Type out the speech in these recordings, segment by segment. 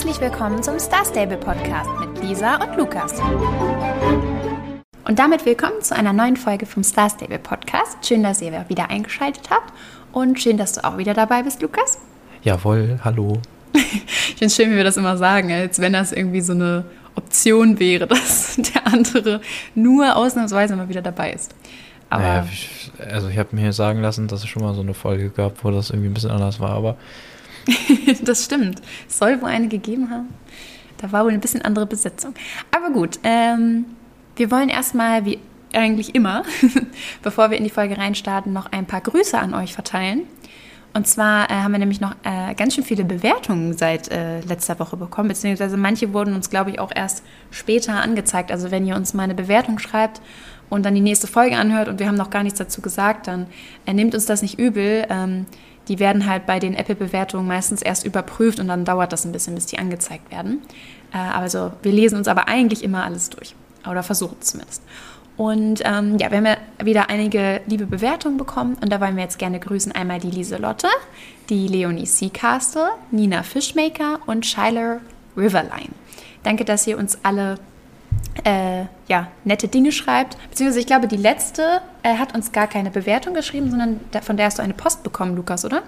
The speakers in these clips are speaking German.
Herzlich willkommen zum Star Stable Podcast mit Lisa und Lukas. Und damit willkommen zu einer neuen Folge vom Star Stable Podcast. Schön, dass ihr wieder eingeschaltet habt und schön, dass du auch wieder dabei bist, Lukas. Jawohl, hallo. ich finde es schön, wie wir das immer sagen, als wenn das irgendwie so eine Option wäre, dass der andere nur ausnahmsweise mal wieder dabei ist. Aber naja, also ich habe mir sagen lassen, dass es schon mal so eine Folge gab, wo das irgendwie ein bisschen anders war, aber das stimmt. Es soll wohl eine gegeben haben. Da war wohl ein bisschen andere Besetzung. Aber gut, ähm, wir wollen erstmal, wie eigentlich immer, bevor wir in die Folge reinstarten, noch ein paar Grüße an euch verteilen. Und zwar äh, haben wir nämlich noch äh, ganz schön viele Bewertungen seit äh, letzter Woche bekommen, beziehungsweise manche wurden uns, glaube ich, auch erst später angezeigt. Also wenn ihr uns mal eine Bewertung schreibt und dann die nächste Folge anhört und wir haben noch gar nichts dazu gesagt, dann äh, nehmt uns das nicht übel. Ähm, die werden halt bei den Apple-Bewertungen meistens erst überprüft und dann dauert das ein bisschen, bis die angezeigt werden. Äh, also wir lesen uns aber eigentlich immer alles durch. Oder versuchen es zumindest. Und ähm, ja, wir haben ja wieder einige liebe Bewertungen bekommen und da wollen wir jetzt gerne grüßen einmal die Lieselotte, die Leonie Seacastle, Nina Fishmaker und Shyler Riverline. Danke, dass ihr uns alle äh, ja, nette Dinge schreibt. Beziehungsweise ich glaube, die letzte äh, hat uns gar keine Bewertung geschrieben, sondern da, von der hast du eine Post bekommen, Lukas, oder?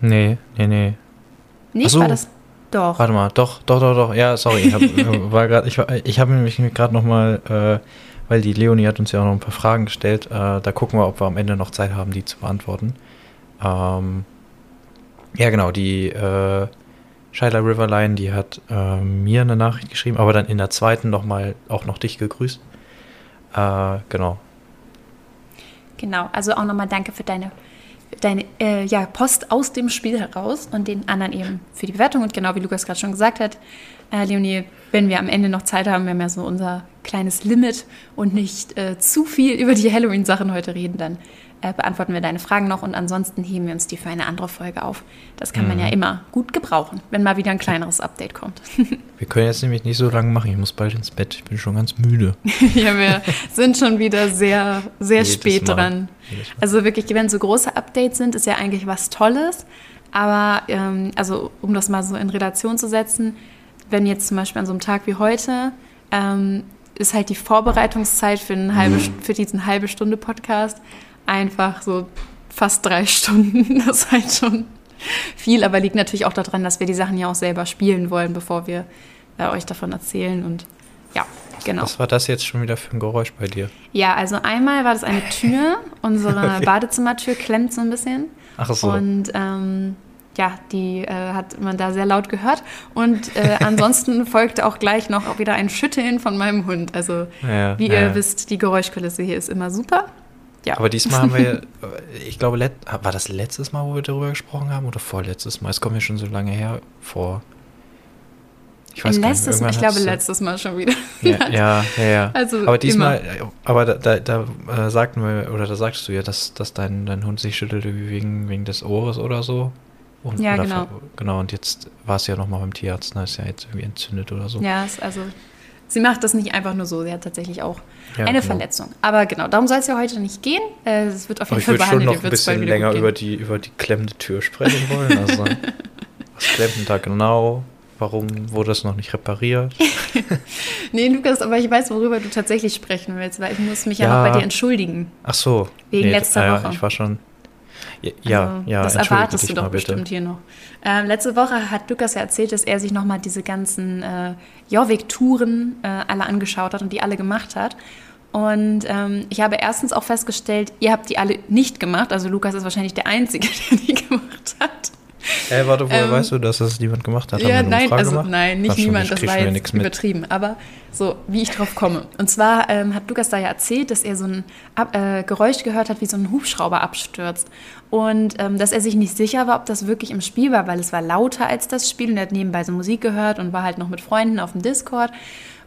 Nee, nee, nee. Nicht? So. War das? Doch. Warte mal, doch, doch, doch, doch. Ja, sorry. Ich habe ich, ich hab nämlich gerade noch mal, äh, weil die Leonie hat uns ja auch noch ein paar Fragen gestellt. Äh, da gucken wir, ob wir am Ende noch Zeit haben, die zu beantworten. Ähm, ja, genau, die äh, Shyla Riverline, die hat äh, mir eine Nachricht geschrieben, aber dann in der zweiten nochmal auch noch dich gegrüßt. Äh, genau. Genau, also auch nochmal danke für deine, deine äh, ja, Post aus dem Spiel heraus und den anderen eben für die Bewertung. Und genau wie Lukas gerade schon gesagt hat, äh, Leonie, wenn wir am Ende noch Zeit haben, wir haben ja so unser kleines Limit und nicht äh, zu viel über die Halloween-Sachen heute reden, dann äh, beantworten wir deine Fragen noch und ansonsten heben wir uns die für eine andere Folge auf. Das kann mhm. man ja mhm. immer gut gebrauchen, wenn mal wieder ein kleineres Update kommt. wir können jetzt nämlich nicht so lange machen. Ich muss bald ins Bett. Ich bin schon ganz müde. ja, wir sind schon wieder sehr, sehr Jedes spät Mal. dran. Also wirklich, wenn so große Updates sind, ist ja eigentlich was Tolles. Aber ähm, also um das mal so in Relation zu setzen, wenn jetzt zum Beispiel an so einem Tag wie heute ähm, ist halt die Vorbereitungszeit für, eine halbe, mhm. für diesen halbe Stunde Podcast einfach so fast drei Stunden. Das ist halt schon viel, aber liegt natürlich auch daran, dass wir die Sachen ja auch selber spielen wollen, bevor wir äh, euch davon erzählen. Und ja, genau. Was war das jetzt schon wieder für ein Geräusch bei dir? Ja, also einmal war das eine Tür. Unsere okay. Badezimmertür klemmt so ein bisschen. Ach so. Und ähm, ja, die äh, hat man da sehr laut gehört. Und äh, ansonsten folgte auch gleich noch wieder ein Schütteln von meinem Hund. Also, ja, wie ja. ihr wisst, die Geräuschkulisse hier ist immer super. Ja. Aber diesmal haben wir, ich glaube, war das letztes Mal, wo wir darüber gesprochen haben oder vorletztes Mal? Es kommt mir schon so lange her vor. Ich weiß letztes nicht, ich glaube, letztes Mal schon wieder. Ja, ja, ja. ja. Also aber diesmal, immer. aber da, da, da äh, sagten wir, oder da sagst du ja, dass, dass dein, dein Hund sich schüttelte wegen, wegen des Ohres oder so. Und, ja, genau. genau, und jetzt war es ja nochmal beim Tierarzt, da ne? ist ja jetzt irgendwie entzündet oder so. Ja, also sie macht das nicht einfach nur so, sie hat tatsächlich auch ja, eine genau. Verletzung. Aber genau, darum soll es ja heute nicht gehen. Äh, es wird auf jeden Fall behandelt. Ich würde schon noch ein bisschen länger über die, über die klemmende Tür sprechen wollen. Also, was klemmt denn da genau? Warum wurde das noch nicht repariert? nee, Lukas, aber ich weiß, worüber du tatsächlich sprechen willst, weil ich muss mich ja, ja noch bei dir entschuldigen. Ach so. Wegen nee, letzter ja, Woche. Ich war schon. Ja, also, ja. Das erwartest du doch bestimmt hier noch. Ähm, letzte Woche hat Lukas ja erzählt, dass er sich nochmal diese ganzen äh, Jorvik-Touren äh, alle angeschaut hat und die alle gemacht hat. Und ähm, ich habe erstens auch festgestellt, ihr habt die alle nicht gemacht. Also Lukas ist wahrscheinlich der Einzige, der die gemacht hat. Ey, warte, woher ähm, weißt du, dass das niemand gemacht hat? ja, nein, also gemacht? nein, nicht niemand, das war jetzt übertrieben. Mit. Aber so, wie ich drauf komme. Und zwar ähm, hat Lukas da ja erzählt, dass er so ein äh, Geräusch gehört hat, wie so ein Hubschrauber abstürzt. Und ähm, dass er sich nicht sicher war, ob das wirklich im Spiel war, weil es war lauter als das Spiel und er hat nebenbei so Musik gehört und war halt noch mit Freunden auf dem Discord.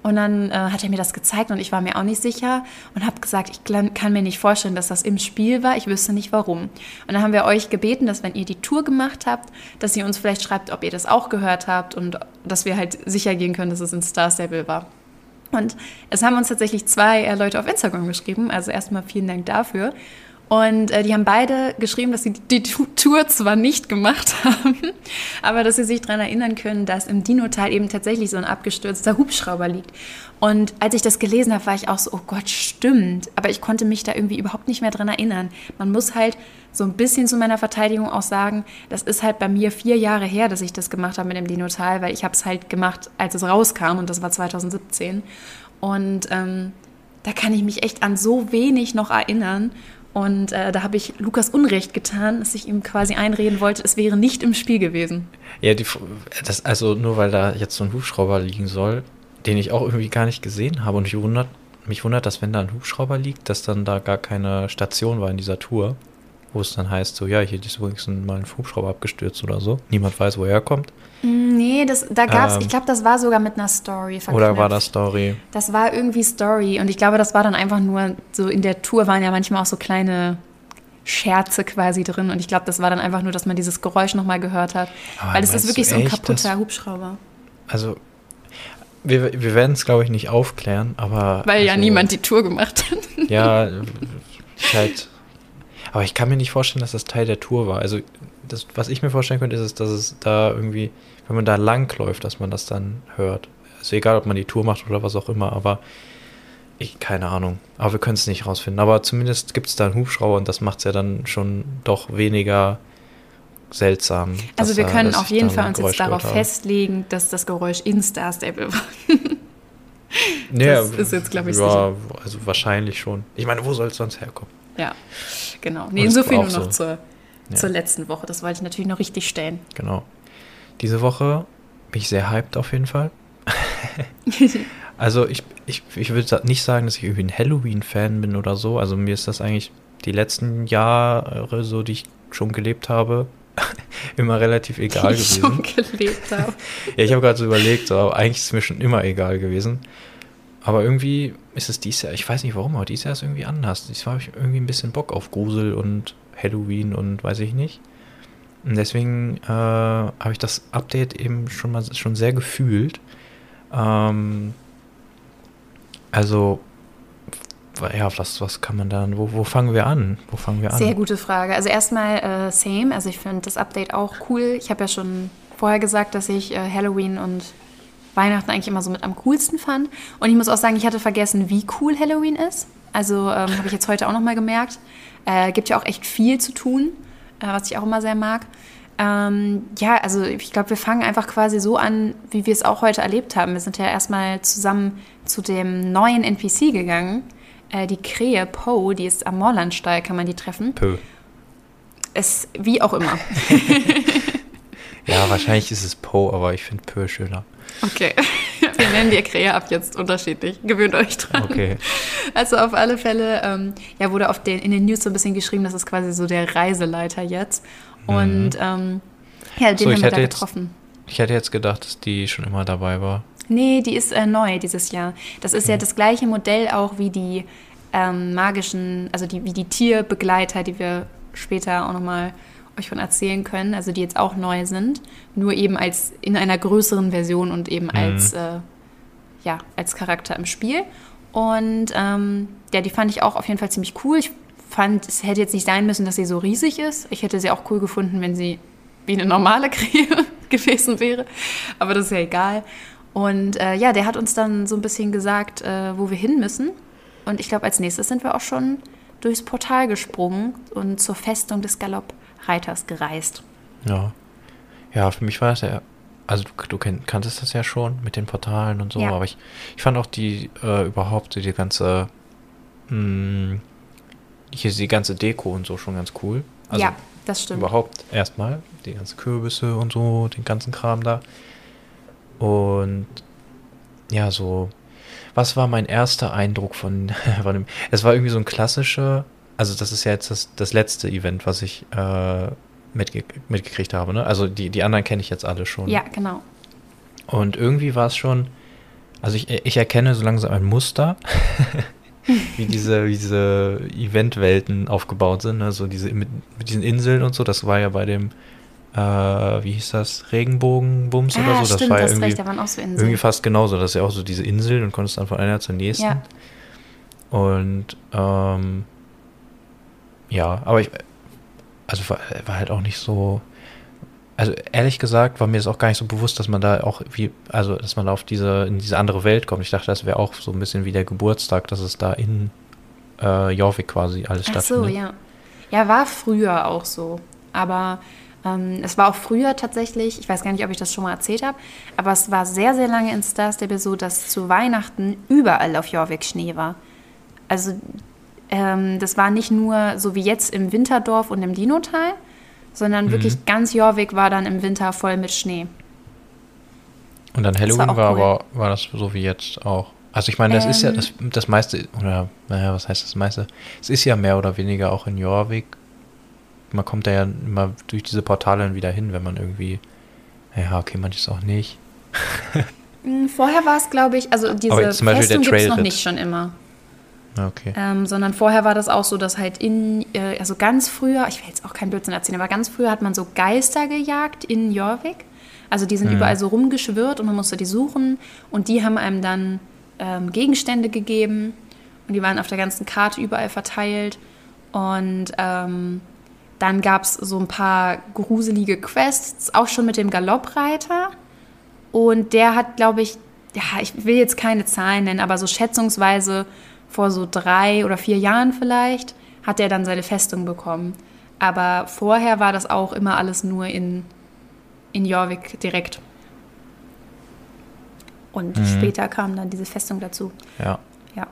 Und dann äh, hat er mir das gezeigt und ich war mir auch nicht sicher und habe gesagt, ich kann mir nicht vorstellen, dass das im Spiel war. Ich wüsste nicht warum. Und dann haben wir euch gebeten, dass wenn ihr die Tour gemacht habt, dass ihr uns vielleicht schreibt, ob ihr das auch gehört habt und dass wir halt sicher gehen können, dass es in Star Stable war. Und es haben uns tatsächlich zwei äh, Leute auf Instagram geschrieben. Also erstmal vielen Dank dafür. Und äh, die haben beide geschrieben, dass sie die Tour zwar nicht gemacht haben, aber dass sie sich daran erinnern können, dass im Dino-Tal eben tatsächlich so ein abgestürzter Hubschrauber liegt. Und als ich das gelesen habe, war ich auch so, oh Gott, stimmt. Aber ich konnte mich da irgendwie überhaupt nicht mehr dran erinnern. Man muss halt so ein bisschen zu meiner Verteidigung auch sagen, das ist halt bei mir vier Jahre her, dass ich das gemacht habe mit dem Dino-Tal, weil ich habe es halt gemacht, als es rauskam und das war 2017. Und ähm, da kann ich mich echt an so wenig noch erinnern. Und äh, da habe ich Lukas Unrecht getan, dass ich ihm quasi einreden wollte, es wäre nicht im Spiel gewesen. Ja, die, das, also nur weil da jetzt so ein Hubschrauber liegen soll, den ich auch irgendwie gar nicht gesehen habe. Und mich wundert, mich wundert, dass wenn da ein Hubschrauber liegt, dass dann da gar keine Station war in dieser Tour wo es dann heißt, so, ja, hier ist übrigens mal ein Hubschrauber abgestürzt oder so. Niemand weiß, woher er kommt. Nee, das, da gab's, ähm, ich glaube, das war sogar mit einer Story verknüpft. Oder war das Story? Das war irgendwie Story und ich glaube, das war dann einfach nur so, in der Tour waren ja manchmal auch so kleine Scherze quasi drin und ich glaube, das war dann einfach nur, dass man dieses Geräusch nochmal gehört hat. Aber weil es ist wirklich so ein kaputter Hubschrauber. Also, wir, wir werden es, glaube ich, nicht aufklären, aber. Weil also, ja niemand die Tour gemacht hat. Ja, halt aber ich kann mir nicht vorstellen, dass das Teil der Tour war. Also, das, was ich mir vorstellen könnte, ist, dass es da irgendwie, wenn man da langläuft, dass man das dann hört. Also egal, ob man die Tour macht oder was auch immer, aber ich, keine Ahnung. Aber wir können es nicht rausfinden. Aber zumindest gibt es da einen Hubschrauber und das macht es ja dann schon doch weniger seltsam. Also wir können auf jeden Fall uns jetzt darauf festlegen, dass das Geräusch in Star Stable war. das ist jetzt, glaube ich, ja, sicher. also wahrscheinlich schon. Ich meine, wo soll es sonst herkommen? Ja, genau. Nee, so viel nur noch so. zur, ja. zur letzten Woche. Das wollte ich natürlich noch richtig stellen. Genau. Diese Woche bin ich sehr hyped auf jeden Fall. also ich, ich, ich würde nicht sagen, dass ich irgendwie ein Halloween-Fan bin oder so. Also mir ist das eigentlich die letzten Jahre, so die ich schon gelebt habe, immer relativ egal die gewesen. schon gelebt habe. ja, ich habe gerade so überlegt, so, eigentlich ist es mir schon immer egal gewesen. Aber irgendwie ist es dieses Jahr, ich weiß nicht warum, aber dieses Jahr ist irgendwie anders. Dieses Jahr habe ich irgendwie ein bisschen Bock auf Grusel und Halloween und weiß ich nicht. Und deswegen äh, habe ich das Update eben schon mal schon sehr gefühlt. Ähm, also, ja, was, was kann man dann, wo, wo fangen wir an? Wo fangen wir an? Sehr gute Frage. Also erstmal äh, same, also ich finde das Update auch cool. Ich habe ja schon vorher gesagt, dass ich äh, Halloween und Weihnachten eigentlich immer so mit am coolsten fand. Und ich muss auch sagen, ich hatte vergessen, wie cool Halloween ist. Also ähm, habe ich jetzt heute auch nochmal gemerkt. Äh, gibt ja auch echt viel zu tun, äh, was ich auch immer sehr mag. Ähm, ja, also ich glaube, wir fangen einfach quasi so an, wie wir es auch heute erlebt haben. Wir sind ja erstmal zusammen zu dem neuen NPC gegangen. Äh, die Krähe Poe, die ist am Moorlandstall, kann man die treffen. Pö. Es, wie auch immer. ja, wahrscheinlich ist es Poe, aber ich finde Pö schöner. Okay, wir nennen die Krähe ab jetzt unterschiedlich. Gewöhnt euch dran. Okay. Also auf alle Fälle, ähm, ja, wurde auf den, in den News so ein bisschen geschrieben, das ist quasi so der Reiseleiter jetzt. Und mhm. ähm, ja, den so, haben wir da jetzt, getroffen. Ich hätte jetzt gedacht, dass die schon immer dabei war. Nee, die ist äh, neu dieses Jahr. Das ist mhm. ja das gleiche Modell auch wie die ähm, magischen, also die, wie die Tierbegleiter, die wir später auch nochmal euch von erzählen können, also die jetzt auch neu sind, nur eben als in einer größeren Version und eben mhm. als, äh, ja, als Charakter im Spiel. Und ähm, ja, die fand ich auch auf jeden Fall ziemlich cool. Ich fand, es hätte jetzt nicht sein müssen, dass sie so riesig ist. Ich hätte sie auch cool gefunden, wenn sie wie eine normale Krähe gewesen wäre. Aber das ist ja egal. Und äh, ja, der hat uns dann so ein bisschen gesagt, äh, wo wir hin müssen. Und ich glaube, als nächstes sind wir auch schon durchs Portal gesprungen und zur Festung des Galopp. Reiters gereist. Ja. Ja, für mich war das ja, also du, du kenn, kanntest das ja schon mit den Portalen und so, ja. aber ich, ich fand auch die äh, überhaupt die ganze, mh, hm, hier die ganze Deko und so schon ganz cool. Also ja, das stimmt. Überhaupt erstmal die ganzen Kürbisse und so, den ganzen Kram da. Und ja, so, was war mein erster Eindruck von, von dem? Es war irgendwie so ein klassischer also das ist ja jetzt das, das letzte Event, was ich äh, mitge mitgekriegt habe. Ne? Also die, die anderen kenne ich jetzt alle schon. Ja, genau. Und irgendwie war es schon, also ich, ich erkenne so langsam ein Muster, wie diese, wie diese Eventwelten aufgebaut sind. Ne? So diese, mit, mit diesen Inseln und so, das war ja bei dem äh, wie hieß das, Regenbogenbums ah, oder so. Das stimmt, war ja irgendwie, recht, da waren auch so Inseln. irgendwie fast genauso. Das ist ja auch so diese Inseln und konntest dann von einer zur nächsten. Ja. Und ähm, ja, aber ich, also war, war halt auch nicht so, also ehrlich gesagt war mir das auch gar nicht so bewusst, dass man da auch wie, also dass man auf diese, in diese andere Welt kommt. Ich dachte, das wäre auch so ein bisschen wie der Geburtstag, dass es da in äh, Jorvik quasi alles Ach so, stattfindet. ja. Ja, war früher auch so. Aber ähm, es war auch früher tatsächlich, ich weiß gar nicht, ob ich das schon mal erzählt habe, aber es war sehr, sehr lange in Star Stable so, dass zu Weihnachten überall auf Jorvik Schnee war. Also ähm, das war nicht nur so wie jetzt im Winterdorf und im Dinotal, sondern Mhm. wirklich ganz Jorvik war dann im Winter voll mit Schnee. Und dann war Halloween auch war, cool. aber war das so wie jetzt auch. Also ich meine, das ist ja Ähm. das, das meiste, oder naja, was heißt das meiste? Es ist ja mehr oder weniger auch in Jorvik. Man kommt da ja immer durch diese Portale dann wieder hin, wenn man irgendwie. Ja, okay, manches auch nicht. Mm, Vorher war es, glaube ich, also diese Aber Festung gibt es noch nicht schon immer. Ja, Okay. Ähm, sondern vorher war das auch so, dass halt in, äh, also ganz früher, ich will jetzt auch keinen Blödsinn erzählen, aber ganz früher hat man so Geister gejagt in Jorvik. Also die sind Mhm. überall so rumgeschwirrt und man musste die suchen und die haben einem dann ähm, Gegenstände gegeben und die waren auf der ganzen Karte überall verteilt. Und ähm, dann gab es so ein paar gruselige Quests, auch schon mit dem Galoppreiter. Und der hat, glaube ich, ja, ich will jetzt keine Zahlen nennen, aber so schätzungsweise vor so drei oder vier Jahren vielleicht, hat er dann seine Festung bekommen. Aber vorher war das auch immer alles nur in, in Jorvik direkt. Und Mhm. später kam dann diese Festung dazu. Ja. Ja.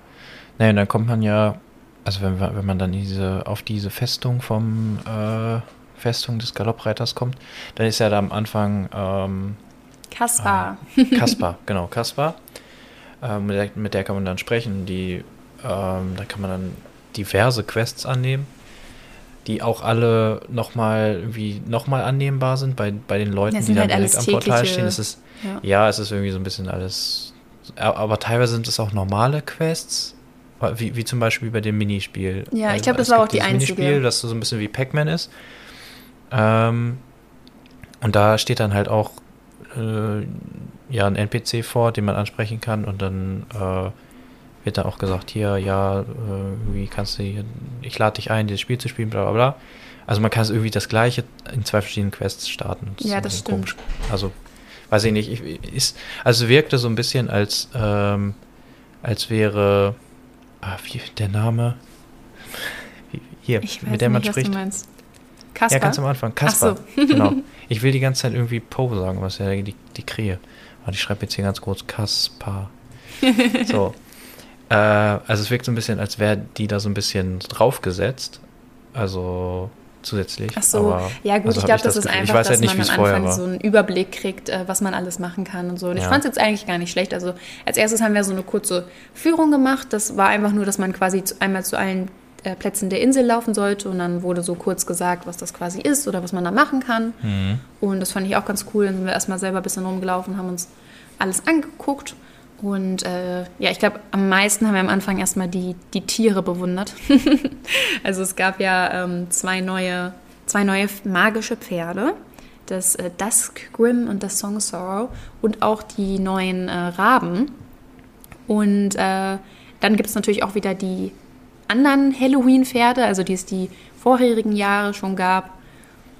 Naja, und dann kommt man ja, also wenn, wenn man dann diese, auf diese Festung vom äh, Festung des Galoppreiters kommt, dann ist ja da am Anfang ähm, Kaspar. Kaspar, genau, Kaspar. Ähm, mit, der, mit der kann man dann sprechen. Die, ähm, da kann man dann diverse Quests annehmen, die auch alle nochmal irgendwie nochmal annehmbar sind bei, bei den Leuten, die sind dann halt direkt am Portal stehen. Es ist, Ja. ja, es ist irgendwie so ein bisschen alles. Aber teilweise sind es auch normale Quests. Wie, wie zum Beispiel bei dem Minispiel. Ja, ich Also glaub, das war auch die einzige. Minispiel, das so ein bisschen wie Pac-Man ist. Ähm, und da steht dann halt auch äh, ja, ein NPC vor, den man ansprechen kann und dann äh, wird dann auch gesagt, hier, ja, äh, wie kannst du hier, ich lade dich ein, dieses Spiel zu spielen, bla bla bla. Also man kann es irgendwie das gleiche in zwei verschiedenen Quests starten. Ja, ein das stimmt. Komisch. Also, weiß ich nicht, ich, ist, also wirkte so ein bisschen als, ähm, als wäre, ah, wie der Name, hier, mit der man nicht, spricht. Kaspar? Ja, ganz am Anfang. Kaspar. so. genau. Ich will die ganze Zeit irgendwie Po sagen, was ja die, die Krähe. Warte, ich schreibe jetzt hier ganz kurz Kaspar. So. Äh, also es wirkt so ein bisschen, als wäre die da so ein bisschen draufgesetzt. Also zusätzlich. Ach so, aber- ja gut, also ich glaube, das das ist. Ich einfach, weiß dass halt nicht, man am Anfang so einen Überblick kriegt, äh, was man alles machen kann und so. Und ich Ja. fand es jetzt eigentlich gar nicht schlecht. Also als erstes haben wir so eine kurze Führung gemacht. Das war einfach nur, dass man quasi einmal zu allen äh, Plätzen der Insel laufen sollte und dann wurde so kurz gesagt, was das quasi ist oder was man da machen kann. Mhm. Und das fand ich auch ganz cool. Dann sind wir erstmal selber ein bisschen rumgelaufen, haben uns alles angeguckt. Und äh, ja, ich glaube, am meisten haben wir am Anfang erstmal die, die Tiere bewundert. also es gab ja ähm, zwei, neue, zwei neue magische Pferde. Das äh, Dusk Grim und das Song Sorrow. Und auch die neuen äh, Raben. Und äh, dann gibt es natürlich auch wieder die anderen Halloween-Pferde, also die es die vorherigen Jahre schon gab.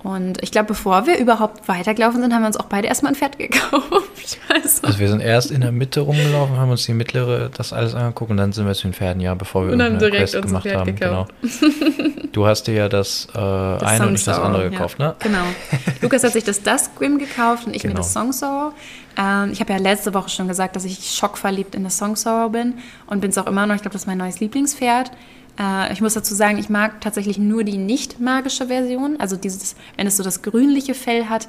Und ich glaube, bevor wir überhaupt weitergelaufen sind, haben wir uns auch beide erstmal ein Pferd gekauft. Also, Also wir sind erst in der Mitte rumgelaufen, haben uns die mittlere das alles angeguckt und dann sind wir zu den Pferden, ja, bevor wir Und haben irgendeine direkt Quest gemacht Pferd haben. gekauft. Genau. Du hast dir ja das, äh, das eine und nicht das andere Sorrow, gekauft, ja. ne? Genau. Lukas hat sich das Dusk Grim gekauft und ich mir Genau. das Song Sorrow. Ähm, ich habe ja letzte Woche schon gesagt, dass ich schockverliebt in das Song Sorrow bin und bin es auch immer noch. Ich glaube, das ist mein neues Lieblingspferd. Äh, ich muss dazu sagen, ich mag tatsächlich nur die nicht magische Version. Also dieses, wenn es so das grünliche Fell hat,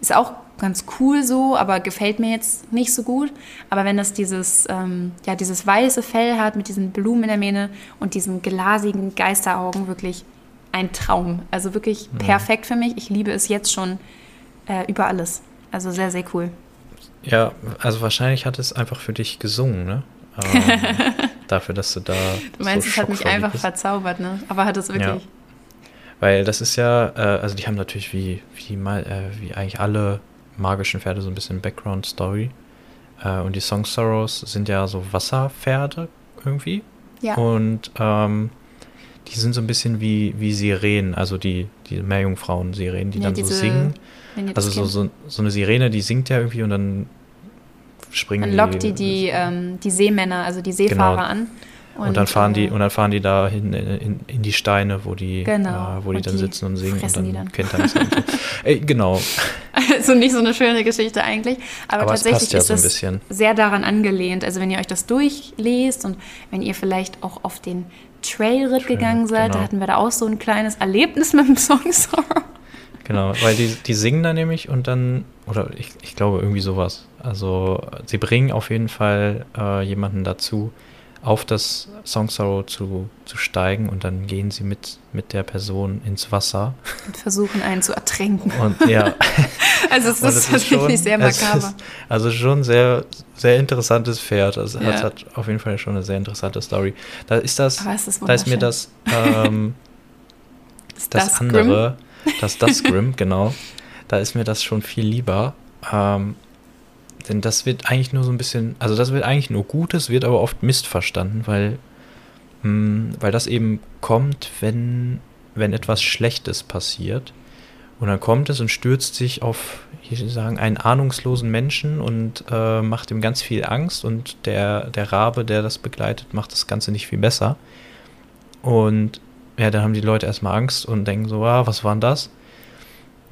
ist auch ganz cool so, aber gefällt mir jetzt nicht so gut. Aber wenn das dieses, ähm, ja, dieses weiße Fell hat mit diesen Blumen in der Mähne und diesen glasigen Geisteraugen, wirklich ein Traum. Also wirklich perfekt für mich. Ich liebe es jetzt schon äh, über alles. Also sehr, sehr cool. Ja, also wahrscheinlich hat es einfach für dich gesungen, ne? Ähm, dafür, dass du da. Du meinst, so es hat mich einfach bist. verzaubert, ne? Aber hat es wirklich. Weil das ist ja, äh, also die haben natürlich wie, wie, mal, äh, wie eigentlich alle magischen Pferde so ein bisschen Background-Story. Äh, und die Song Sorrows sind ja so Wasserpferde irgendwie. Ja. Und ähm, die sind so ein bisschen wie, wie Sirenen, also die, die Meerjungfrauen-Sirenen, die Ja, dann diese- so singen. Also so, so, so eine Sirene, die singt ja irgendwie und dann springen Dann lockt die die, ähm, die Seemänner, also die Seefahrer Genau. an. und, dann fahren die äh, und dann fahren die da hin in, in, in die Steine, wo die, Genau. äh, wo die Und dann die sitzen und singen und dann, die dann. kennt dann so. Ey, genau, Also nicht so eine schöne Geschichte eigentlich, aber, aber tatsächlich ja ist es sehr daran angelehnt. Also wenn ihr euch das durchlest und wenn ihr vielleicht auch auf den Trailritt Trail, gegangen seid, da genau. hatten wir da auch so ein kleines Erlebnis mit dem Song Sorrow. Genau, weil die, die singen da nämlich und dann, oder ich, ich glaube irgendwie sowas. Also sie bringen auf jeden Fall äh, jemanden dazu, auf das Song Sorrow zu, zu steigen und dann gehen sie mit, mit der Person ins Wasser. und versuchen einen zu ertränken. Und ja, Also es ist tatsächlich sehr makaber. ist also schon sehr, sehr interessantes Pferd. Also es Ja. hat auf jeden Fall schon eine sehr interessante Story. Da ist das, ist da ist mir das, ähm, das, Grim? andere, das das Grim, genau, da ist mir das schon viel lieber. Ähm, denn das wird eigentlich nur so ein bisschen, also das wird eigentlich nur Gutes, wird aber oft missverstanden, weil, mh, weil das eben kommt, wenn, wenn etwas Schlechtes passiert. Und dann kommt es und stürzt sich auf, ich sagen, einen ahnungslosen Menschen und äh, macht ihm ganz viel Angst. Und der, der Rabe, der das begleitet, macht das Ganze nicht viel besser. Und ja, dann haben die Leute erstmal Angst und denken so, ah, was war denn das?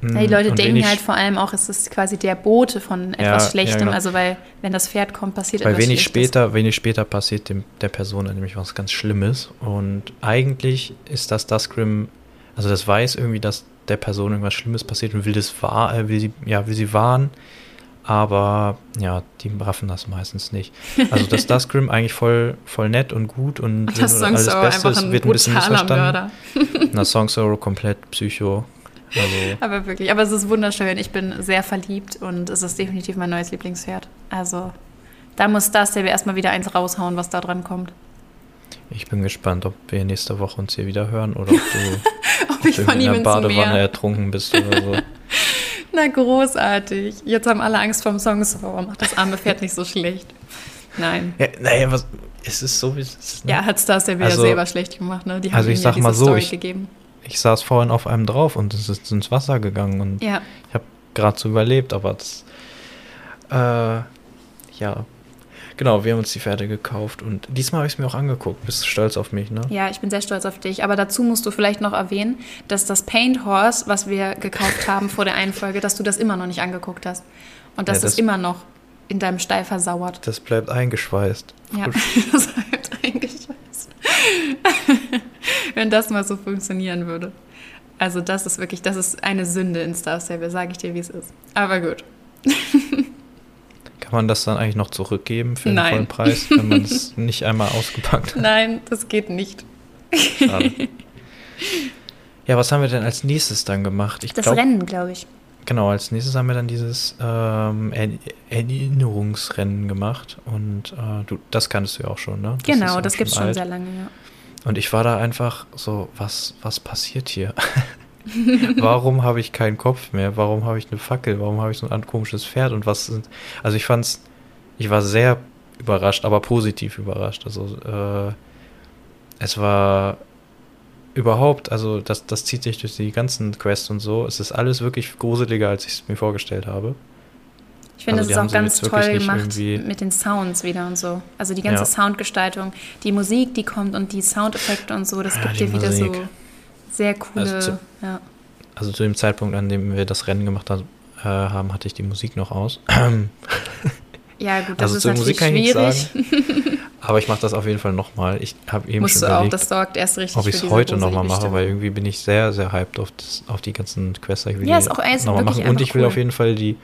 Ja, die Leute und denken halt vor allem auch, es ist quasi der Bote von etwas Ja, Schlechtem. ja, genau. Also weil, wenn das Pferd kommt, passiert Weil etwas wenig Schlechtes. später, wenig später passiert dem, der Person dann nämlich was ganz Schlimmes. Und eigentlich ist das Duskrim, also das weiß irgendwie, dass der Person irgendwas Schlimmes passiert und will das wahr, äh, will sie, ja, will sie warnen. Aber ja, die raffen das meistens nicht. Also das Duskrim eigentlich voll, voll nett und gut und Und das alles Beste, es ein wird ein bisschen missverstanden. Na, Song Sorrow komplett Psycho. Also Aber wirklich, aber es ist wunderschön. Ich bin sehr verliebt und es ist definitiv mein neues Lieblingspferd. Also da muss das der wir erstmal wieder eins raushauen, was da dran kommt. ich bin gespannt, ob wir nächste Woche uns hier wieder hören oder ob du Ob ich ob du von in der Badewanne ertrunken bist oder so. Na großartig. Jetzt haben alle Angst vom Song Sorrow. Macht das arme Pferd nicht so schlecht. Nein. Ja, naja, was, es ist so, wie es ist. Ne? Ja, hat Stars der wieder Also- selber schlecht gemacht, ne? Die haben also ich ja sag mal diese so, Story ich- gegeben. Ich saß vorhin auf einem drauf und es ist ins Wasser gegangen und Ja, ich habe gerade so überlebt, aber das, äh, ja. Genau, wir haben uns die Pferde gekauft und diesmal habe ich es mir auch angeguckt. Bist du stolz auf mich, ne? ja, ich bin sehr stolz auf dich. Aber dazu musst du vielleicht noch erwähnen, dass das Paint Horse, was wir gekauft haben vor der einen Folge, dass du das immer noch nicht angeguckt hast. Und dass Ja, das- das immer noch in deinem Stall versauert. Das bleibt eingeschweißt. Ja, das bleibt eingeschweißt. Wenn das mal so funktionieren würde. Also das ist wirklich, das ist eine Sünde in Star Stable, sage ich dir, wie es ist. Aber gut. Kann man das dann eigentlich noch zurückgeben für den Nein. vollen Preis, wenn man es nicht einmal ausgepackt hat? Nein, das geht nicht. Schade. Ja, was haben wir denn als nächstes dann gemacht? Ich Das glaub, Rennen, glaube ich. Genau, als nächstes haben wir dann dieses ähm, Er- Erinnerungsrennen gemacht und äh, du, das kanntest du ja auch schon, ne? Das Genau, das gibt es schon alt. sehr lange, ja. Und ich war da einfach so, was, was passiert hier? Warum habe ich keinen Kopf mehr? Warum habe ich eine Fackel? Warum habe ich so ein komisches Pferd? Und was sind. Also ich fand's, ich war sehr überrascht, aber positiv überrascht. Also äh, es war überhaupt, also das, das zieht sich durch die ganzen Quests und so. Es ist alles wirklich gruseliger, als ich es mir vorgestellt habe. Ich finde, Also das ist auch ganz toll gemacht mit den Sounds wieder und so. Also die ganze Ja. Soundgestaltung, die Musik, die kommt und die Soundeffekte und so, das Ja, gibt die dir wieder so. Sehr coole. Also zu- ja. Also zu dem Zeitpunkt, an dem wir das Rennen gemacht haben, äh, haben hatte ich die Musik noch aus. ja, gut, das Also ist zur Musik kann ich schwierig. nichts sagen. Aber ich mache das auf jeden Fall nochmal. Ich habe eben Musst schon du auch, überlegt, das sorgt erst richtig ob ich es heute nochmal mache, weil irgendwie bin ich sehr, sehr hyped auf, das, auf die ganzen Quests. Ich will Ja, ist auch eins nochmal machen. Und ich will cool. auf jeden Fall die,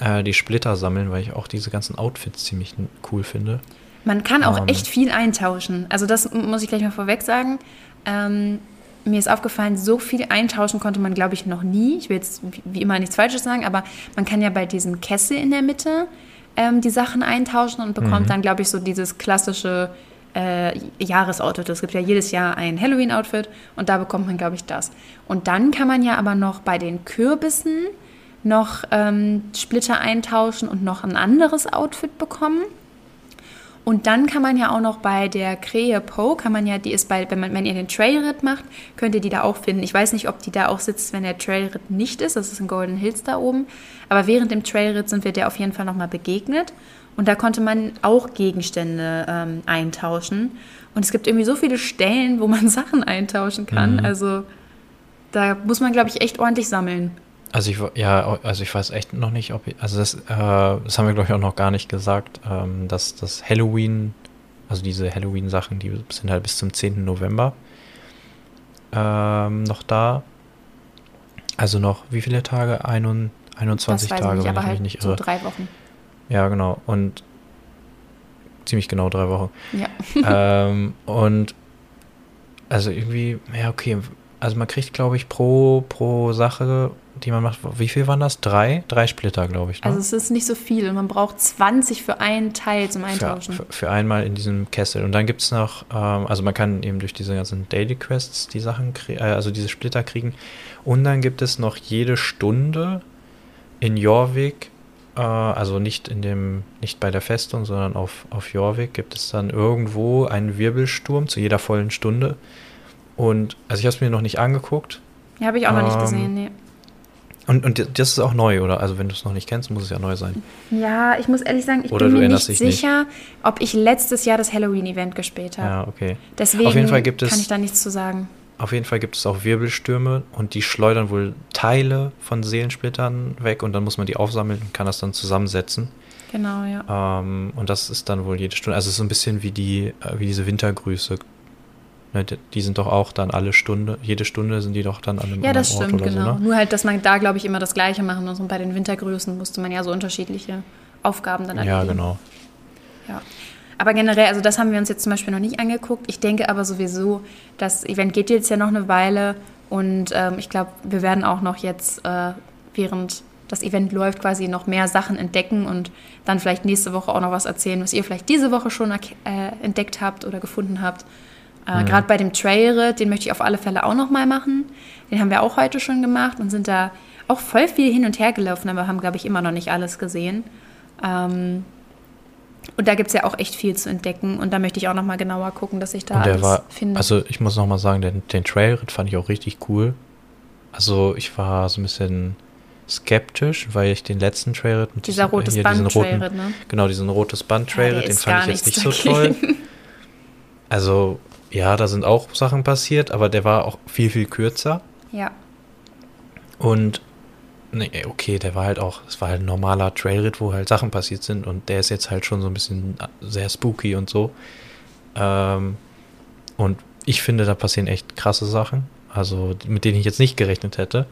äh, die Splitter sammeln, weil ich auch diese ganzen Outfits ziemlich cool finde. Man kann auch Ähm. echt viel eintauschen. Also das muss ich gleich mal vorweg sagen. Ähm, mir ist aufgefallen, so viel eintauschen konnte man, glaube ich, noch nie. Ich will jetzt wie- immer nichts Falsches sagen, aber man kann ja bei diesem Kessel in der Mitte ähm, die Sachen eintauschen und bekommt Mhm. dann, glaube ich, so dieses klassische äh, Jahresoutfit. Es gibt ja jedes Jahr ein Halloween-Outfit und da bekommt man, glaube ich, das. Und dann kann man ja aber noch bei den Kürbissen noch ähm, Splitter eintauschen und noch ein anderes Outfit bekommen. Und dann kann man ja auch noch bei der Krähe Po, kann man ja, die ist bei, wenn, man, wenn ihr den Trailritt macht, könnt ihr die da auch finden. Ich weiß nicht, ob die da auch sitzt, wenn der Trailritt nicht ist. Das ist in Golden Hills da oben. Aber während dem Trailritt sind wir der auf jeden Fall nochmal begegnet. Und da konnte man auch Gegenstände ähm, eintauschen. Und es gibt irgendwie so viele Stellen, wo man Sachen eintauschen kann. Mhm. Also da muss man, glaube ich, echt ordentlich sammeln. Also ich ja, also ich weiß echt noch nicht, ob ich, also das, äh, das haben wir glaube ich auch noch gar nicht gesagt, ähm, dass das Halloween, also diese Halloween-Sachen, die sind halt bis zum 10. November ähm, noch da. Also noch wie viele Tage? Ein, 21 das weiß Tage, ich nicht, wenn ich mich halt nicht so irre. drei Wochen. Ja, genau. Und ziemlich genau drei Wochen. Ja. ähm, und also irgendwie, ja, okay. Also man kriegt, glaube ich, pro, pro Sache, die man macht, wie viel waren das? Drei? Drei Splitter, glaube ich. Ne? Also es ist nicht so viel und man braucht 20 für einen Teil zum für, Eintauschen. für, für einmal in diesem Kessel. Und dann gibt es noch, ähm, also man kann eben durch diese ganzen Daily Quests die Sachen, äh, also diese Splitter kriegen. Und dann gibt es noch jede Stunde in Jorvik, äh, also nicht in dem, nicht bei der Festung, sondern auf, auf Jorvik gibt es dann irgendwo einen Wirbelsturm zu jeder vollen Stunde. Und also ich habe es mir noch nicht angeguckt. Ja, habe ich auch noch nicht Ähm, gesehen, nee. Und, und das ist auch neu, oder? Also wenn du es noch nicht kennst, muss es ja neu sein. Ja, ich muss ehrlich sagen, ich Oder bin mir nicht dich nicht. sicher, ob ich letztes Jahr das Halloween-Event gespielt habe. Ja, okay. Deswegen Auf jeden Fall gibt es- kann ich da nichts zu sagen. Auf jeden Fall gibt es auch Wirbelstürme und die schleudern wohl Teile von Seelensplittern weg und dann muss man die aufsammeln und kann das dann zusammensetzen. Genau, ja. Ähm, und das ist dann wohl jede Stunde. Also es ist so ein bisschen wie die, äh, wie diese Wintergrüße. Ne, die, sind doch auch dann alle Stunde, jede Stunde sind die doch dann an einem Ja, das Ort stimmt, oder genau. so, ne? Nur halt, dass man da, glaube ich, immer das Gleiche machen muss. Und bei den Wintergrüßen musste man ja so unterschiedliche Aufgaben dann Ja, erledigen. genau. Ja. Aber generell, also das haben wir uns jetzt zum Beispiel noch nicht angeguckt. Ich denke aber sowieso, das Event geht jetzt ja noch eine Weile und ähm, ich glaube, wir werden auch noch jetzt, äh, während das Event läuft, quasi noch mehr Sachen entdecken und dann vielleicht nächste Woche auch noch was erzählen, was ihr vielleicht diese Woche schon äh, entdeckt habt oder gefunden habt. Äh, Mhm. Gerade bei dem Trailritt, den möchte ich auf alle Fälle auch noch mal machen. Den haben wir auch heute schon gemacht und sind da auch voll viel hin und her gelaufen, aber haben, glaube ich, immer noch nicht alles gesehen. Ähm, und da gibt es ja auch echt viel zu entdecken. Und da möchte ich auch noch mal genauer gucken, dass ich da Und der alles war, finde. also ich muss noch mal sagen, den, den Trailritt fand ich auch richtig cool. Also ich war so ein bisschen skeptisch, weil ich den letzten Trailritt mit Dieser diesem- rotes hier Band roten, Trailritt, ne? Genau, diesen rotes Band Ja, Trailritt, der den fand ich jetzt nicht so toll. Also, ja, da sind auch Sachen passiert, aber der war auch viel, viel kürzer. Ja, Und, nee, okay, der war halt auch, es war halt ein normaler Trailritt, wo halt Sachen passiert sind und der ist jetzt halt schon so ein bisschen sehr spooky und so. Ähm, und ich finde, da passieren echt krasse Sachen, also mit denen ich jetzt nicht gerechnet hätte.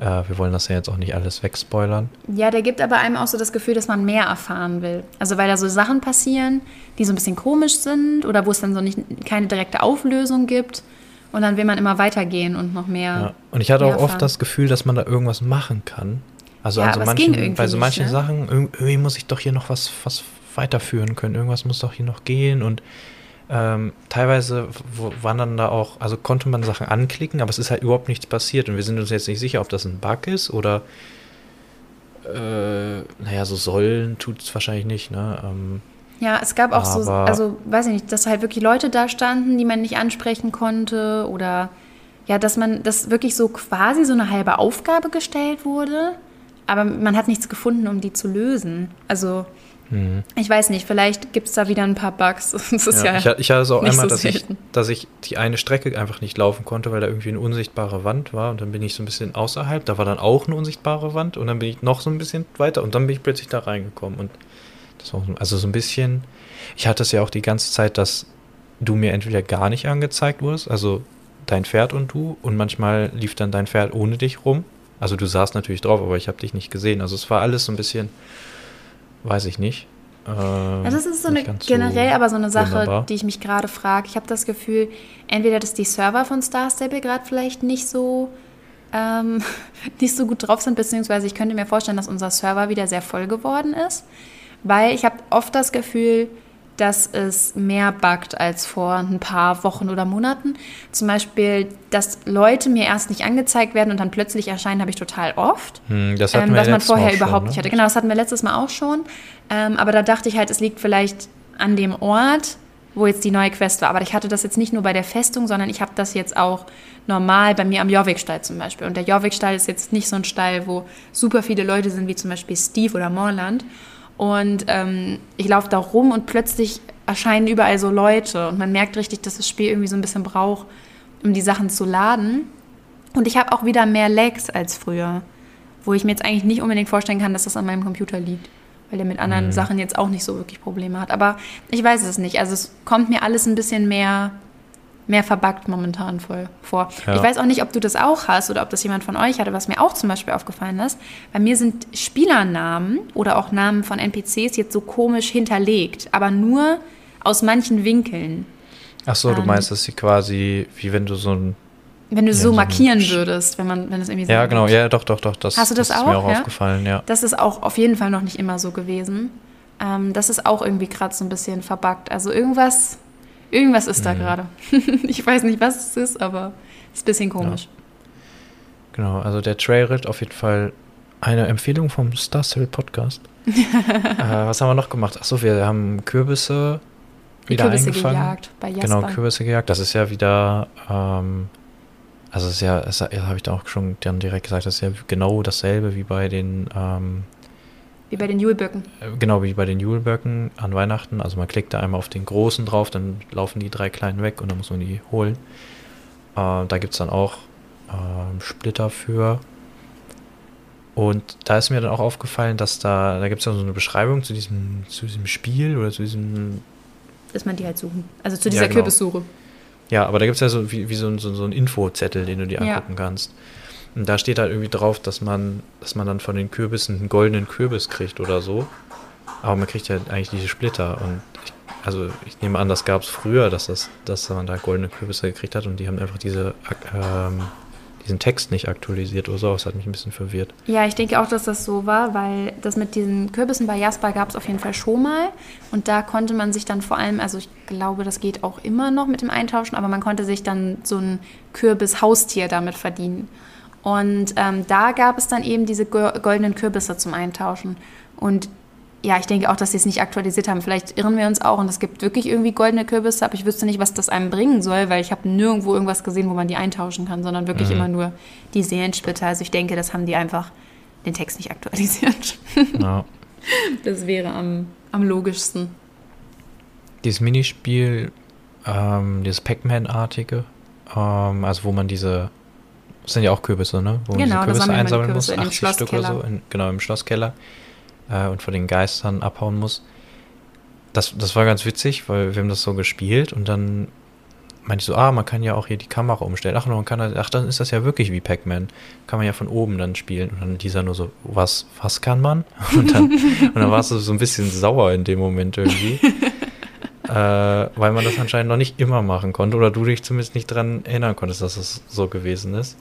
Äh, wir wollen das ja jetzt auch nicht alles wegspoilern. Ja, der gibt aber einem auch so das Gefühl, dass man mehr erfahren will. Also weil da so Sachen passieren, die so ein bisschen komisch sind oder wo es dann so nicht keine direkte Auflösung gibt. Und dann will man immer weitergehen und noch mehr. Ja. Und ich hatte auch mehr oft erfahren. das Gefühl, dass man da irgendwas machen kann. Also Ja, an so aber es ging manchen, bei so nicht, manchen ne? Sachen, irg- irgendwie muss ich doch hier noch was, was weiterführen können. Irgendwas muss doch hier noch gehen. Und ähm, teilweise waren dann da auch, also konnte man Sachen anklicken, aber es ist halt überhaupt nichts passiert. Und wir sind uns jetzt nicht sicher, ob das ein Bug ist oder äh, naja, so sollen tut es wahrscheinlich nicht, ne? Ähm, Ja, es gab auch so, also weiß ich nicht, dass halt wirklich Leute da standen, die man nicht ansprechen konnte oder ja, dass man, dass wirklich so quasi so eine halbe Aufgabe gestellt wurde, aber man hat nichts gefunden, um die zu lösen. Also hm. ich weiß nicht, vielleicht gibt es da wieder ein paar Bugs. Ja, Ja, ich, ha- ich hatte es auch einmal, so dass, ich, dass ich die eine Strecke einfach nicht laufen konnte, weil da irgendwie eine unsichtbare Wand war. Und dann bin ich so ein bisschen außerhalb, da war dann auch eine unsichtbare Wand. Und dann bin ich noch so ein bisschen weiter. Und dann bin ich plötzlich da reingekommen. Und das war so- also so ein bisschen, ich hatte es ja auch die ganze Zeit, dass du mir entweder gar nicht angezeigt wurdest, also dein Pferd und du. Und manchmal lief dann dein Pferd ohne dich rum, also du saßt natürlich drauf, aber ich habe dich nicht gesehen, also es war alles so ein bisschen, weiß ich nicht. ähm, Ja, das ist so eine generell aber so eine Sache, wunderbar. die ich mich gerade frage. Ich habe das Gefühl, entweder dass die Server von Star Stable gerade vielleicht nicht so ähm, nicht so gut drauf sind, beziehungsweise ich könnte mir vorstellen, dass unser Server wieder sehr voll geworden ist, weil ich habe oft das Gefühl, dass es mehr buggt als vor ein paar Wochen oder Monaten. Zum Beispiel, dass Leute mir erst nicht angezeigt werden und dann plötzlich erscheinen, habe ich total oft Hm, das hatten ähm, wir was man letztes Mal vorher auch schon, überhaupt ne? nicht hatte. Genau, das hatten wir letztes Mal auch schon. Ähm, aber da dachte ich halt, es liegt vielleicht an dem Ort, wo jetzt die neue Quest war. Aber ich hatte das jetzt nicht nur bei der Festung, sondern ich habe das jetzt auch normal bei mir am Jorvikstall zum Beispiel. Und der Jorvikstall ist jetzt nicht so ein Stall, wo super viele Leute sind, wie zum Beispiel Steve oder Morland. Und ähm, ich laufe da rum und plötzlich erscheinen überall so Leute. Und man merkt richtig, dass das Spiel irgendwie so ein bisschen braucht, um die Sachen zu laden. Und ich habe auch wieder mehr Lags als früher, wo ich mir jetzt eigentlich nicht unbedingt vorstellen kann, dass das an meinem Computer liegt weil er mit anderen mhm. Sachen jetzt auch nicht so wirklich Probleme hat. Aber ich weiß es nicht. Also es kommt mir alles ein bisschen mehr, mehr verbuggt momentan voll vor. Ja. Ich weiß auch nicht, ob du das auch hast oder ob das jemand von euch hatte, was mir auch zum Beispiel aufgefallen ist. Bei mir sind Spielernamen oder auch Namen von NPCs jetzt so komisch hinterlegt, aber nur aus manchen Winkeln. Ach so, ähm, du meinst, dass sie quasi, wie wenn du so ein wenn du ja, so markieren würdest, wenn man, wenn es irgendwie so. Ja, genau, ja, doch, doch, doch. Das, Hast du das, das auch? ist mir auch ja? aufgefallen, ja. Das ist auch auf jeden Fall noch nicht immer so gewesen. Ähm, das ist auch irgendwie gerade so ein bisschen verbuggt. Also irgendwas, irgendwas ist da mhm. gerade. ich weiß nicht, was es ist, aber es ist ein bisschen komisch. Ja. Genau, also der Trailrit auf jeden Fall eine Empfehlung vom Star Cell Podcast. äh, was haben wir noch gemacht? Achso, wir haben Kürbisse wieder Kürbisse eingefangen. gejagt bei genau, Jasper. Genau, Kürbisse gejagt. Das ist ja wieder ähm, also es ist ja habe ich da auch schon dann direkt gesagt, das ist ja genau dasselbe wie bei den ähm, wie bei den Juleböcken. Äh, genau, wie bei den Juleböcken an Weihnachten. Also man klickt da einmal auf den großen drauf, dann laufen die drei kleinen weg und dann muss man die holen. Äh, da gibt es dann auch äh, Splitter für. Und da ist mir dann auch aufgefallen, dass da, da gibt es ja so eine Beschreibung zu diesem, zu diesem Spiel oder zu diesem. Dass man die halt suchen. Also zu dieser ja, genau. Kürbissuche. Ja, aber da gibt es ja so wie, wie so, so, so einen Infozettel, den du dir angucken ja. kannst. Und da steht halt irgendwie drauf, dass man, dass man dann von den Kürbissen einen goldenen Kürbis kriegt oder so. Aber man kriegt ja eigentlich diese Splitter. Und ich, also ich nehme an, das gab es früher, dass, das, dass man da goldene Kürbisse gekriegt hat und die haben einfach diese ähm, diesen Text nicht aktualisiert oder so. Das hat mich ein bisschen verwirrt. Ja, ich denke auch, dass das so war, weil das mit diesen Kürbissen bei Jasper gab es auf jeden Fall schon mal. Und da konnte man sich dann vor allem, also ich glaube, das geht auch immer noch mit dem Eintauschen, aber man konnte sich dann so ein Kürbis-Haustier damit verdienen. Und ähm, da gab es dann eben diese goldenen Kürbisse zum Eintauschen. Und ja, ich denke auch, dass sie es nicht aktualisiert haben. Vielleicht irren wir uns auch und es gibt wirklich irgendwie goldene Kürbisse, aber ich wüsste nicht, was das einem bringen soll, weil ich habe nirgendwo irgendwas gesehen, wo man die eintauschen kann, sondern wirklich mhm. immer nur die Seelensplitter. Also ich denke, das haben die einfach den Text nicht aktualisiert. Ja. Das wäre am, am logischsten. Dieses Minispiel, ähm, dieses Pac-Man-artige, ähm, also wo man diese, das sind ja auch Kürbisse, ne? Wo genau, man Kürbisse einsammeln muss, 80 Stück oder so, in, genau, im Schlosskeller äh, und vor den Geistern abhauen muss. Das, das war ganz witzig, weil wir haben das so gespielt und dann meinte ich so, ah, man kann ja auch hier die Kamera umstellen. Ach, man kann, ach, dann ist das ja wirklich wie Pac-Man. Kann man ja von oben dann spielen. Und dann dieser nur so, was, was kann man? Und dann, und dann warst du so ein bisschen sauer in dem Moment irgendwie. äh, weil man das anscheinend noch nicht immer machen konnte oder du dich zumindest nicht dran erinnern konntest, dass das so gewesen ist.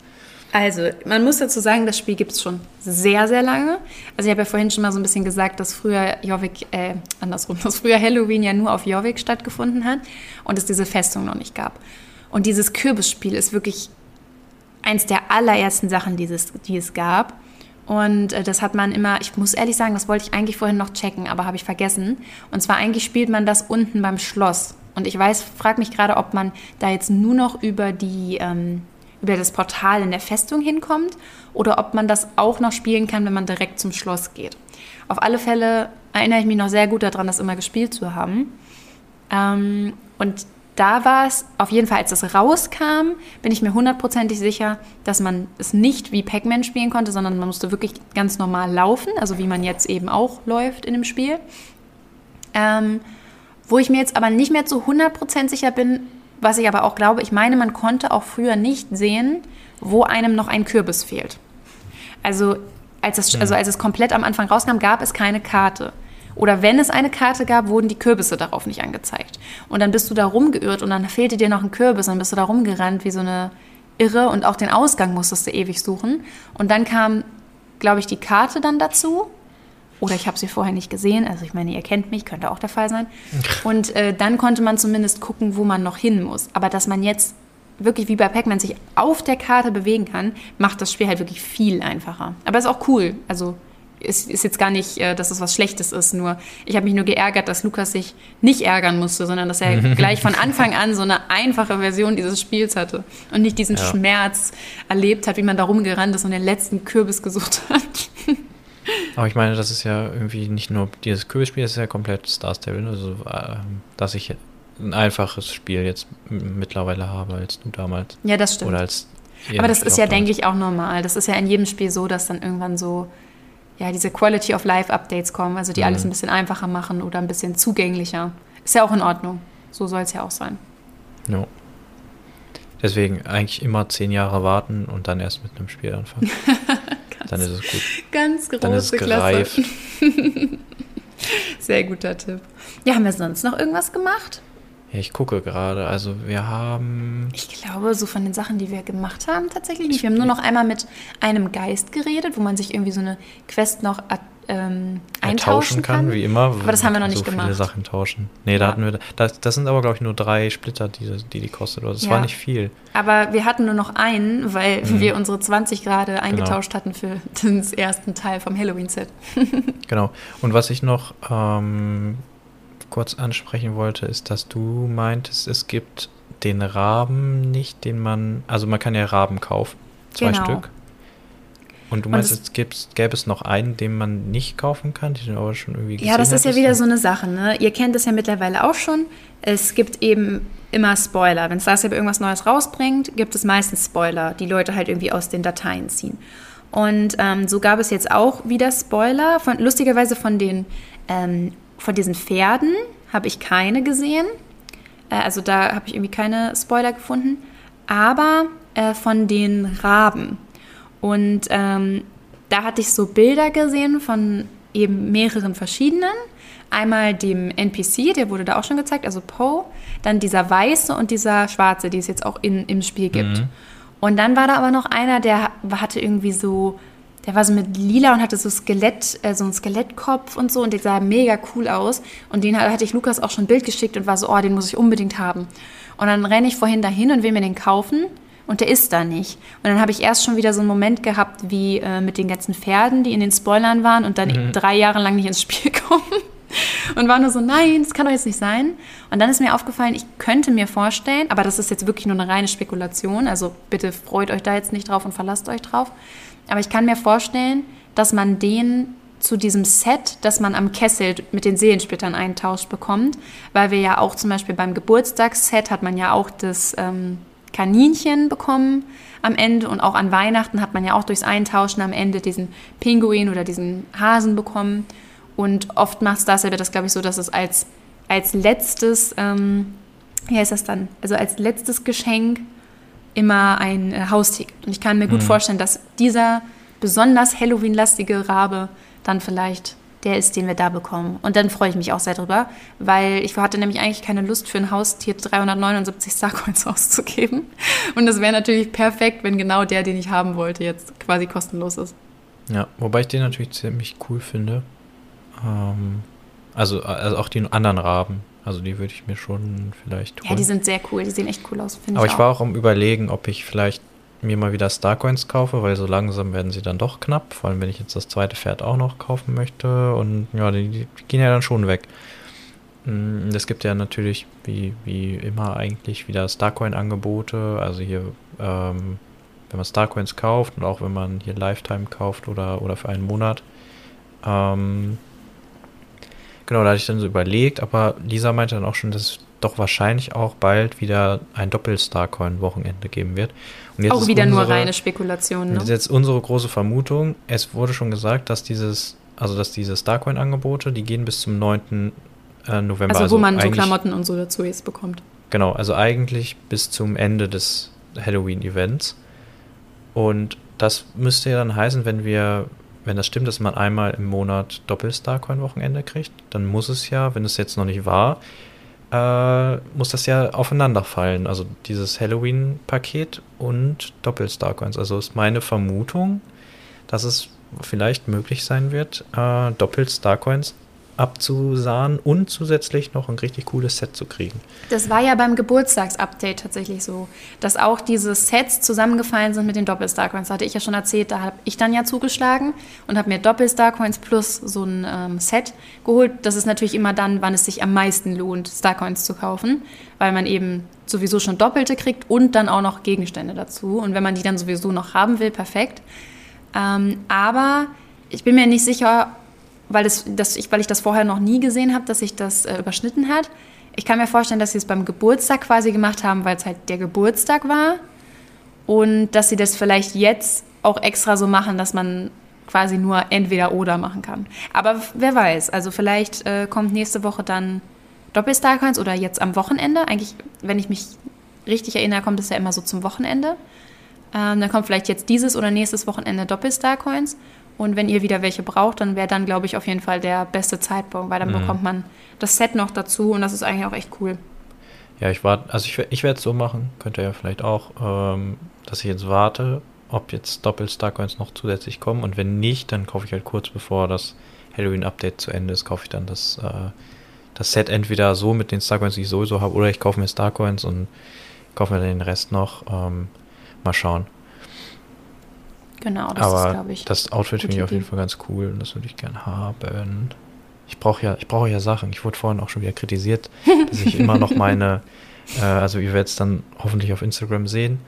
Also, man muss dazu sagen, das Spiel gibt es schon sehr, sehr lange. Also, ich habe ja vorhin schon mal so ein bisschen gesagt, dass früher Jorvik, äh, andersrum, dass früher Halloween ja nur auf Jorvik stattgefunden hat und es diese Festung noch nicht gab. Und dieses Kürbisspiel ist wirklich eins der allerersten Sachen, die es, die es gab. Und äh, das hat man immer, ich muss ehrlich sagen, das wollte ich eigentlich vorhin noch checken, aber habe ich vergessen. Und zwar eigentlich spielt man das unten beim Schloss. Und ich weiß, frage mich gerade, ob man da jetzt nur noch über die. Ähm, über das Portal in der Festung hinkommt oder ob man das auch noch spielen kann, wenn man direkt zum Schloss geht. Auf alle Fälle erinnere ich mich noch sehr gut daran, das immer gespielt zu haben. Ähm, und da war es, auf jeden Fall, als das rauskam, bin ich mir hundertprozentig sicher, dass man es nicht wie Pac-Man spielen konnte, sondern man musste wirklich ganz normal laufen, also wie man jetzt eben auch läuft in dem Spiel. Ähm, wo ich mir jetzt aber nicht mehr zu 100% sicher bin, was ich aber auch glaube, ich meine, man konnte auch früher nicht sehen, wo einem noch ein Kürbis fehlt. Also als es, also als es komplett am Anfang rauskam, gab es keine Karte. Oder wenn es eine Karte gab, wurden die Kürbisse darauf nicht angezeigt. Und dann bist du da rumgeirrt und dann fehlte dir noch ein Kürbis und dann bist du da rumgerannt wie so eine Irre und auch den Ausgang musstest du ewig suchen. Und dann kam, glaube ich, die Karte dann dazu oder ich habe sie vorher nicht gesehen. Also ich meine, ihr kennt mich, könnte auch der Fall sein. Und äh, dann konnte man zumindest gucken, wo man noch hin muss. Aber dass man jetzt wirklich wie bei Pac-Man sich auf der Karte bewegen kann, macht das Spiel halt wirklich viel einfacher. Aber ist auch cool. Also ist, ist jetzt gar nicht, äh, dass es was Schlechtes ist, nur ich habe mich nur geärgert, dass Lukas sich nicht ärgern musste, sondern dass er gleich von Anfang an so eine einfache Version dieses Spiels hatte und nicht diesen Ja. Schmerz erlebt hat, wie man da rumgerannt ist und den letzten Kürbis gesucht hat. Aber ich meine, das ist ja irgendwie nicht nur dieses Kürbisspiel, das ist ja komplett Star Stable. Also, ähm, dass ich ein einfaches Spiel jetzt mittlerweile habe als du damals. Ja, das stimmt. Oder als. Aber das Spiel ist ja, denke ich, auch normal. Das ist ja in jedem Spiel so, dass dann irgendwann so, ja, diese Quality of Life Updates kommen, also die Mhm. alles ein bisschen einfacher machen oder ein bisschen zugänglicher. Ist ja auch in Ordnung. So soll es ja auch sein. Ja. Deswegen eigentlich immer zehn Jahre warten und dann erst mit einem Spiel anfangen. dann ist es gut. Ganz Dann ist es große Klasse. gereift. Sehr guter Tipp. Ja, haben wir sonst noch irgendwas gemacht? Ja, ich gucke gerade. Also wir haben. Ich glaube, so von den Sachen, die wir gemacht haben, tatsächlich nicht. Wir haben nur noch einmal mit einem Geist geredet, wo man sich irgendwie so eine Quest noch äh, ähm, äh, eintauschen tauschen kann, kann. wie immer. Aber das haben wir noch nicht so viele gemacht. Sachen tauschen. Nee, da Ja. hatten wir. Das, das sind aber, glaube ich, nur drei Splitter, die die, die kostet. Oder das Ja. war nicht viel. Aber wir hatten nur noch einen, weil Mhm. wir unsere 20 gerade eingetauscht hatten für den ersten Teil vom Halloween-Set. Genau. Und was ich noch ähm, kurz ansprechen wollte, ist, dass du meintest, es gibt den Raben nicht, den man. Also man kann ja Raben kaufen. Zwei Genau. Stück. Und du Und meinst, es- es gibt, gäbe es noch einen, den man nicht kaufen kann, den du aber schon irgendwie gesehen Ja, das ist ja wieder so eine Sache. Ne? Ihr kennt es ja mittlerweile auch schon. Es gibt eben immer Spoiler. Wenn Starstable irgendwas Neues rausbringt, gibt es meistens Spoiler, die Leute halt irgendwie aus den Dateien ziehen. Und ähm, so gab es jetzt auch wieder Spoiler. Von, lustigerweise von den ähm, von diesen Pferden habe ich keine gesehen. Äh, also da habe ich irgendwie keine Spoiler gefunden. Aber äh, von den Raben. Und ähm, da hatte ich so Bilder gesehen von eben mehreren verschiedenen. Einmal dem NPC, der wurde da auch schon gezeigt, also Poe. Dann dieser weiße und dieser schwarze, die es jetzt auch in, im Spiel gibt. Mhm. Und dann war da aber noch einer, der hatte irgendwie so, der war so mit lila und hatte so Skelett, äh, so einen Skelettkopf und so und der sah mega cool aus. Und den hatte ich Lukas auch schon ein Bild geschickt und war so, oh, den muss ich unbedingt haben. Und dann renne ich vorhin dahin und will mir den kaufen und der ist da nicht. Und dann habe ich erst schon wieder so einen Moment gehabt, wie äh, mit den ganzen Pferden, die in den Spoilern waren und dann drei Jahre lang nicht ins Spiel kommen. Und war nur so, nein, das kann doch jetzt nicht sein. Und dann ist mir aufgefallen, ich könnte mir vorstellen, aber das ist jetzt wirklich nur eine reine Spekulation, also bitte freut euch da jetzt nicht drauf und verlasst euch drauf. Aber ich kann mir vorstellen, dass man den zu diesem Set, das man am Kessel mit den Seelensplittern eintauscht bekommt, weil wir ja auch zum Beispiel beim Geburtstagsset hat man ja auch das ähm, Kaninchen bekommen am Ende und auch an Weihnachten hat man ja auch durchs Eintauschen am Ende diesen Pinguin oder diesen Hasen bekommen. Und oft macht Starstable das, glaube ich, so, dass es als, als letztes, ähm, wie heißt das dann? Also als letztes Geschenk immer ein äh, Haustier gibt. Und ich kann mir gut vorstellen, dass dieser besonders Halloween-lastige Rabe dann vielleicht der ist, den wir da bekommen. Und dann freue ich mich auch sehr drüber, weil ich hatte nämlich eigentlich keine Lust für ein Haustier 379 Starcoins auszugeben. Und das wäre natürlich perfekt, wenn genau der, den ich haben wollte, jetzt quasi kostenlos ist. Ja, wobei ich den natürlich ziemlich cool finde. Ähm, also, also auch die anderen Raben. Also die würde ich mir schon vielleicht holen. Ja, die sind sehr cool, die sehen echt cool aus, finde Aber ich ich auch. war auch am überlegen, ob ich vielleicht mir mal wieder Starcoins kaufe, weil so langsam werden sie dann doch knapp, vor allem wenn ich jetzt das zweite Pferd auch noch kaufen möchte. Und ja, die, die gehen ja dann schon weg. Mm, Es gibt ja natürlich wie, wie immer eigentlich wieder Starcoin-Angebote. Also hier, ähm, wenn man Starcoins kauft und auch wenn man hier Lifetime kauft oder, oder für einen Monat. Ähm, genau, da hatte ich dann so überlegt, aber Lisa meinte dann auch schon, dass doch wahrscheinlich auch bald wieder ein Doppel-Starcoin-Wochenende geben wird. Und jetzt auch wieder nur unsere- reine Spekulation. und Das ist Ne? jetzt unsere große Vermutung. Es wurde schon gesagt, dass dieses, also dass diese Starcoin-Angebote, die gehen bis zum 9. äh, November. Also, wo man so Klamotten und so dazu jetzt bekommt. Genau, also eigentlich bis zum Ende des Halloween-Events. Und das müsste ja dann heißen, wenn wir, wenn das stimmt, dass man einmal im Monat Doppel-Starcoin-Wochenende kriegt, dann muss es ja, wenn es jetzt noch nicht war, äh, muss das ja aufeinander fallen. Also dieses Halloween-Paket und Doppel-Starcoins. Also ist meine Vermutung, dass es vielleicht möglich sein wird, äh, Doppel-Starcoins abzusahnen und zusätzlich noch ein richtig cooles Set zu kriegen. Das war ja beim Geburtstagsupdate tatsächlich so, dass auch diese Sets zusammengefallen sind mit den Doppel-Starcoins. Hatte ich ja schon erzählt, da habe ich dann ja zugeschlagen und habe mir Doppel-Starcoins plus so ein ähm, Set geholt. Das ist natürlich immer dann, wann es sich am meisten lohnt, Starcoins zu kaufen, weil man eben sowieso schon Doppelte kriegt und dann auch noch Gegenstände dazu. Und wenn man die dann sowieso noch haben will, perfekt. Ähm, aber ich bin mir nicht sicher, weil, das, das, ich, weil ich das vorher noch nie gesehen habe, dass sich das äh, überschnitten hat. Ich kann mir vorstellen, dass sie es beim Geburtstag quasi gemacht haben, weil es halt der Geburtstag war. Und dass sie das vielleicht jetzt auch extra so machen, dass man quasi nur entweder oder machen kann. Aber wer weiß, also vielleicht äh, kommt nächste Woche dann Doppel-Starcoins oder jetzt am Wochenende. Eigentlich, wenn ich mich richtig erinnere, kommt es ja immer so zum Wochenende. Ähm, dann kommt vielleicht jetzt dieses oder nächstes Wochenende Doppel-Starcoins. Und wenn ihr wieder welche braucht, dann wäre dann, glaube ich, auf jeden Fall der beste Zeitpunkt, weil dann mhm. bekommt man das Set noch dazu und das ist eigentlich auch echt cool. Ja, ich warte, also ich, ich werde es so machen, könnt ihr ja vielleicht auch, ähm, dass ich jetzt warte, ob jetzt Doppel-Starcoins noch zusätzlich kommen und wenn nicht, dann kaufe ich halt kurz bevor das Halloween-Update zu Ende ist, kaufe ich dann das, äh, das Set entweder so mit den Starcoins, die ich sowieso habe, oder ich kaufe mir Starcoins und kaufe mir dann den Rest noch. Ähm, mal schauen. Genau, das Aber ist, glaube ich. Das Outfit finde ich auf jeden Fall ganz cool und das würde ich gerne haben. Ich brauche ja, ich brauche ja Sachen. Ich wurde vorhin auch schon wieder kritisiert, dass ich immer noch meine, äh, also ihr werdet es dann hoffentlich auf Instagram sehen,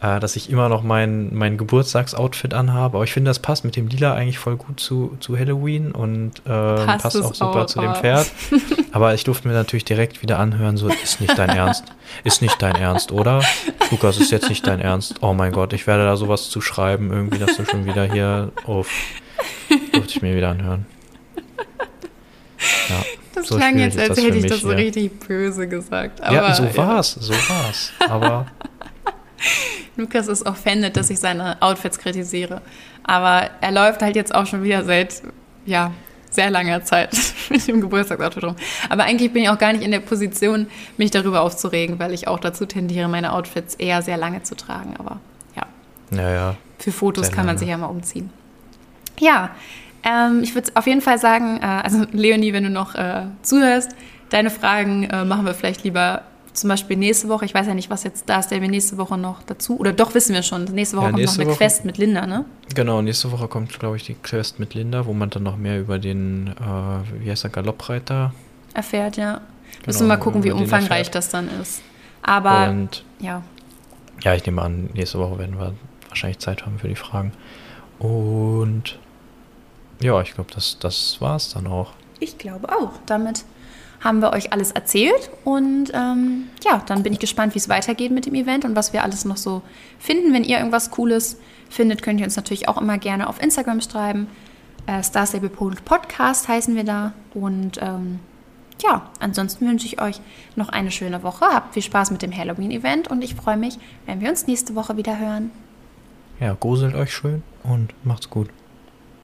äh, dass ich immer noch mein, mein Geburtstagsoutfit anhabe. Aber ich finde, das passt mit dem Lila eigentlich voll gut zu, zu Halloween und äh, passt, passt auch super auch, zu dem Pferd. Aber ich durfte mir natürlich direkt wieder anhören, so, ist nicht dein Ernst. Ist nicht dein Ernst, oder? Lukas, ist jetzt nicht dein Ernst. Oh mein Gott, ich werde da sowas zu schreiben, irgendwie, dass du schon wieder hier auf. Durfte ich mir wieder anhören. Ja, das so klang jetzt, als hätte ich das so richtig böse gesagt. Ja, so war's, so war's. Aber Lukas ist offended, dass ich seine Outfits kritisiere. Aber er läuft halt jetzt auch schon wieder seit, ja, sehr langer Zeit mit dem Geburtstagsoutfit rum. Aber eigentlich bin ich auch gar nicht in der Position, mich darüber aufzuregen, weil ich auch dazu tendiere, meine Outfits eher sehr lange zu tragen. Aber ja. Ja, ja. Für Fotos kann man sich ja mal umziehen. Ja, ähm, ich würde auf jeden Fall sagen, äh, also Leonie, wenn du noch äh, zuhörst, deine Fragen äh, machen wir vielleicht lieber zum Beispiel nächste Woche, ich weiß ja nicht, was jetzt da ist, der wir nächste Woche noch dazu, oder doch wissen wir schon, nächste Woche ja, nächste kommt noch eine Woche, Quest mit Linda, ne? Genau, nächste Woche kommt, glaube ich, die Quest mit Linda, wo man dann noch mehr über den, äh, wie heißt der, Galoppreiter erfährt, ja. Genau, Müssen wir mal gucken, wie umfangreich das dann ist. Aber, Und, ja. Ja, ich nehme an, nächste Woche werden wir wahrscheinlich Zeit haben für die Fragen. Und ja, ich glaube, das, das war es dann auch. Ich glaube auch. Damit haben wir euch alles erzählt. Und ähm, ja, dann bin ich gespannt, wie es weitergeht mit dem Event und was wir alles noch so finden. Wenn ihr irgendwas Cooles findet, könnt ihr uns natürlich auch immer gerne auf Instagram schreiben. Äh, Starstable.podcast heißen wir da. Und ähm, ja, ansonsten wünsche ich euch noch eine schöne Woche. Habt viel Spaß mit dem Halloween-Event und ich freue mich, wenn wir uns nächste Woche wieder hören. Ja, gruselt euch schön und macht's gut.